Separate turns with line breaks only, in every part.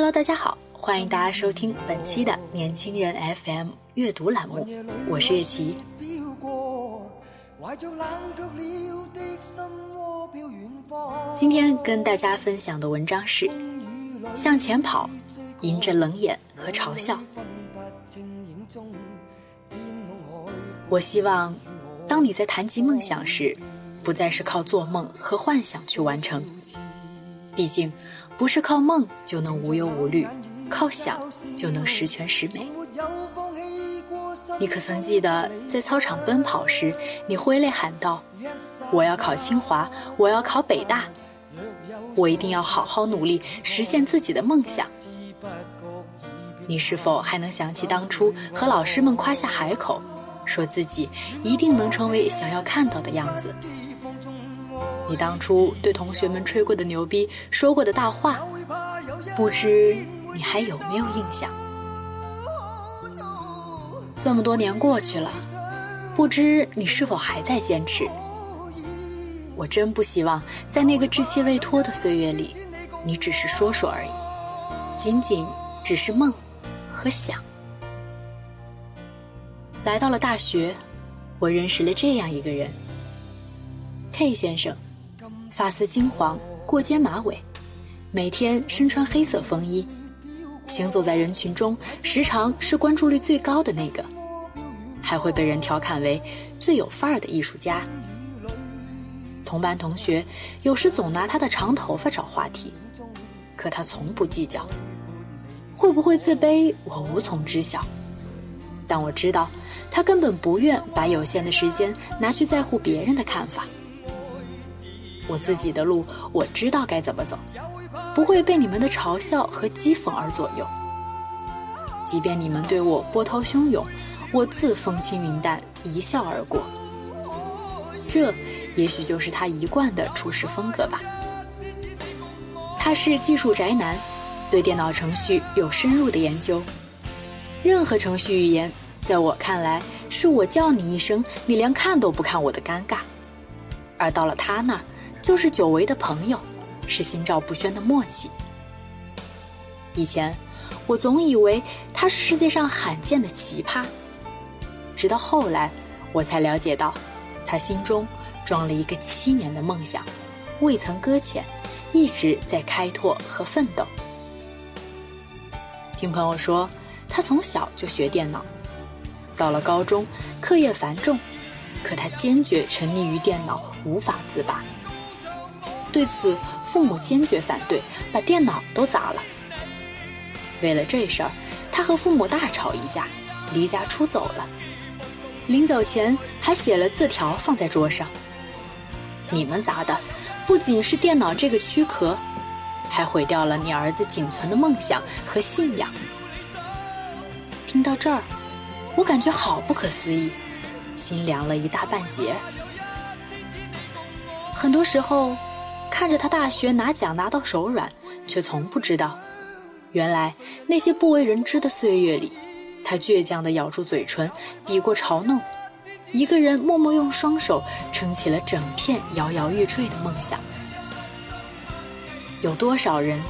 Hello，大家好，欢迎大家收听本期的年轻人 FM 阅读栏目，我是月琪。今天跟大家分享的文章是《向前跑》，迎着冷眼和嘲笑。我希望，当你在谈及梦想时，不再是靠做梦和幻想去完成。毕竟，不是靠梦就能无忧无虑，靠想就能十全十美。你可曾记得，在操场奔跑时，你挥泪喊道：“我要考清华，我要考北大，我一定要好好努力，实现自己的梦想。”你是否还能想起当初和老师们夸下海口，说自己一定能成为想要看到的样子？你当初对同学们吹过的牛逼，说过的大话，不知你还有没有印象？这么多年过去了，不知你是否还在坚持？我真不希望在那个稚气未脱的岁月里，你只是说说而已，仅仅只是梦和想。来到了大学，我认识了这样一个人，K 先生。发丝金黄，过肩马尾，每天身穿黑色风衣，行走在人群中，时常是关注率最高的那个，还会被人调侃为最有范儿的艺术家。同班同学有时总拿他的长头发找话题，可他从不计较。会不会自卑，我无从知晓，但我知道，他根本不愿把有限的时间拿去在乎别人的看法。我自己的路，我知道该怎么走，不会被你们的嘲笑和讥讽而左右。即便你们对我波涛汹涌，我自风轻云淡，一笑而过。这也许就是他一贯的处事风格吧。他是技术宅男，对电脑程序有深入的研究。任何程序语言，在我看来，是我叫你一声，你连看都不看我的尴尬。而到了他那儿。就是久违的朋友，是心照不宣的默契。以前我总以为他是世界上罕见的奇葩，直到后来我才了解到，他心中装了一个七年的梦想，未曾搁浅，一直在开拓和奋斗。听朋友说，他从小就学电脑，到了高中课业繁重，可他坚决沉溺于电脑，无法自拔。对此，父母坚决反对，把电脑都砸了。为了这事儿，他和父母大吵一架，离家出走了。临走前还写了字条放在桌上：“你们砸的不仅是电脑这个躯壳，还毁掉了你儿子仅存的梦想和信仰。”听到这儿，我感觉好不可思议，心凉了一大半截。很多时候。看着他大学拿奖拿到手软，却从不知道，原来那些不为人知的岁月里，他倔强地咬住嘴唇，抵过嘲弄，一个人默默用双手撑起了整片摇摇欲坠的梦想。有多少人，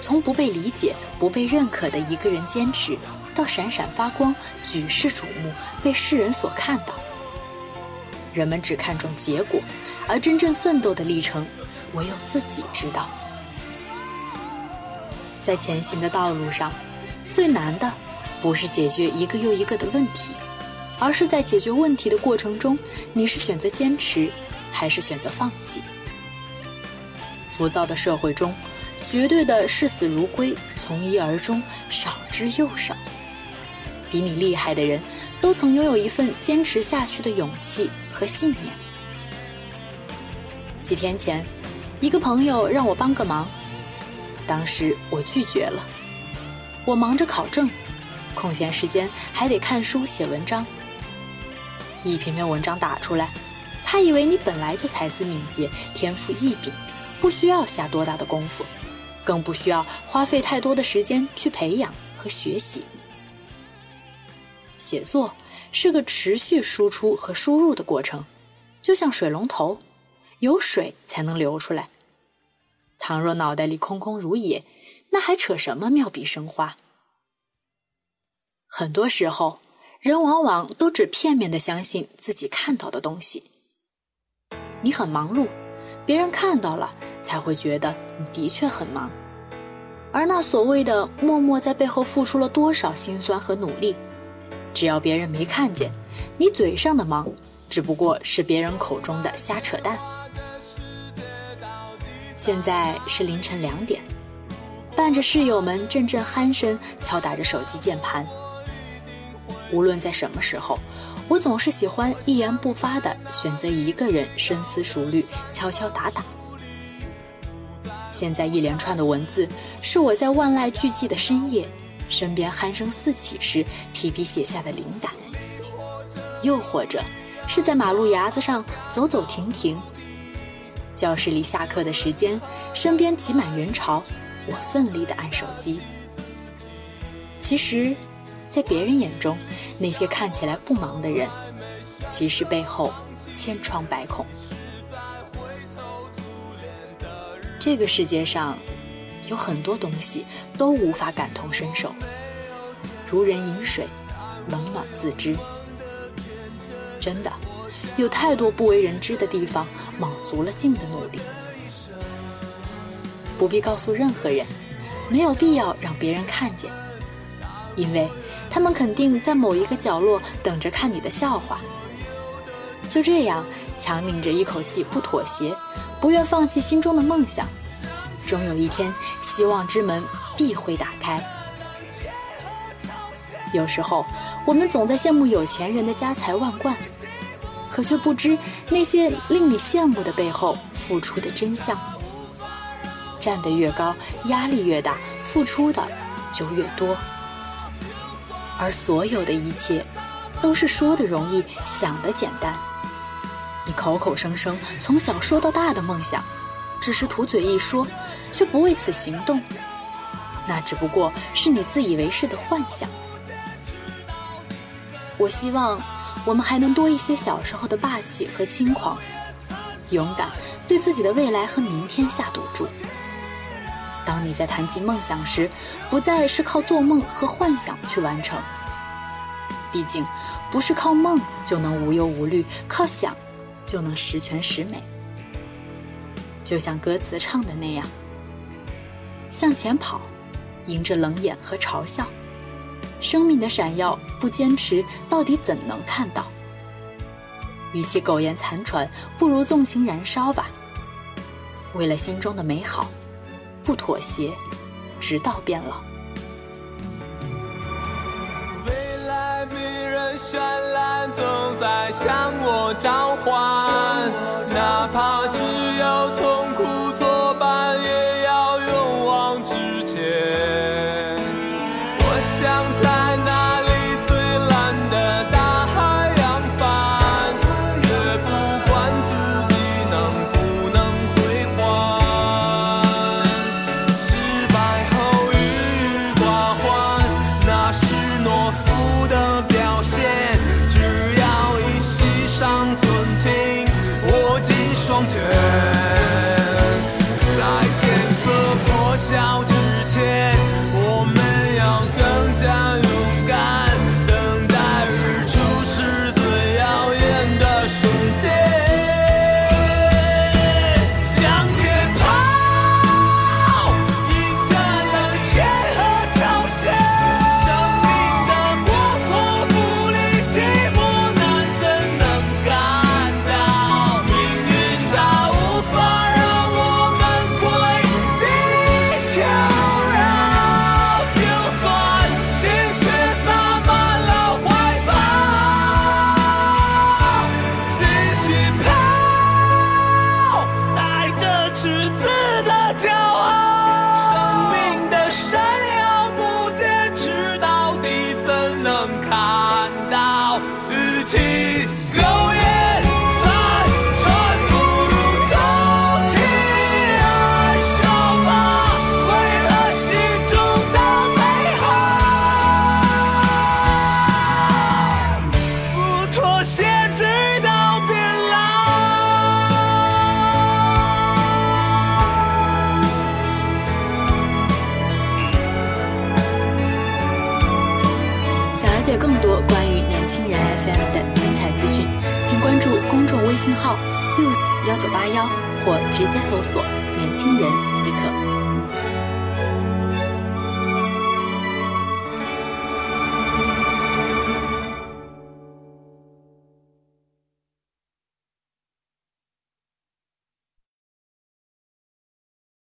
从不被理解、不被认可的一个人坚持，到闪闪发光、举世瞩目、被世人所看到？人们只看重结果，而真正奋斗的历程。唯有自己知道，在前行的道路上，最难的不是解决一个又一个的问题，而是在解决问题的过程中，你是选择坚持，还是选择放弃？浮躁的社会中，绝对的视死如归、从一而终少之又少。比你厉害的人，都曾拥有一份坚持下去的勇气和信念。几天前，一个朋友让我帮个忙，当时我拒绝了。我忙着考证，空闲时间还得看书写文章。一篇篇文章打出来，他以为你本来就才思敏捷、天赋异禀，不需要下多大的功夫，更不需要花费太多的时间去培养和学习。写作是个持续输出和输入的过程，就像水龙头，有水才能流出来。倘若脑袋里空空如也，那还扯什么妙笔生花？很多时候。人往往都只片面的相信自己看到的东西。你很忙碌，别人看到了才会觉得你的确很忙。而那所谓的默默在背后付出了多少辛酸和努力，只要别人没看见，你嘴上的忙只不过是别人口中的瞎扯淡。现在是凌晨两点，伴着室友们阵阵鼾声，敲打着手机键盘。无论在什么时候，我总是喜欢一言不发的选择一个人深思熟虑、敲敲打打。现在一连串的文字，是我在万籁俱寂的深夜，身边鼾声四起时提笔写下的灵感；又或者，是在马路牙子上走走停停，教室里下课的时间，身边挤满人潮，我奋力的按手机。其实。在别人眼中，那些看起来不忙的人，其实背后千疮百孔。这个世界上，有很多东西都无法感同身受，如人饮水，冷暖自知。真的，有太多不为人知的地方，卯足了劲的努力。不必告诉任何人，没有必要让别人看见，因为。他们肯定在某一个角落等着看你的笑话。就这样，强拧着一口气不妥协，不愿放弃心中的梦想，终有一天，希望之门必会打开。有时候，我们总在羡慕有钱人的家财万贯，可却不知那些令你羡慕的背后付出的真相。站得越高，压力越大，付出的就越多。而所有的一切，都是说的容易，想的简单。你口口声声从小说到大的梦想，只是图嘴一说，却不为此行动，那只不过是你自以为是的幻想。我希望我们还能多一些小时候的霸气和轻狂，勇敢对自己的未来和明天下赌注。当你在谈及梦想时，不再是靠做梦和幻想去完成。毕竟，不是靠梦就能无忧无虑，靠想就能十全十美。就像歌词唱的那样：“向前跑，迎着冷眼和嘲笑，生命的闪耀不坚持，到底怎能看到？与其苟延残喘，不如纵情燃烧吧。为了心中的美好。”不妥协，直到变老。
未来迷人绚烂，总在向我召唤，哪怕只有痛苦
信号 use 幺九八幺或直接搜索“年轻人”即可。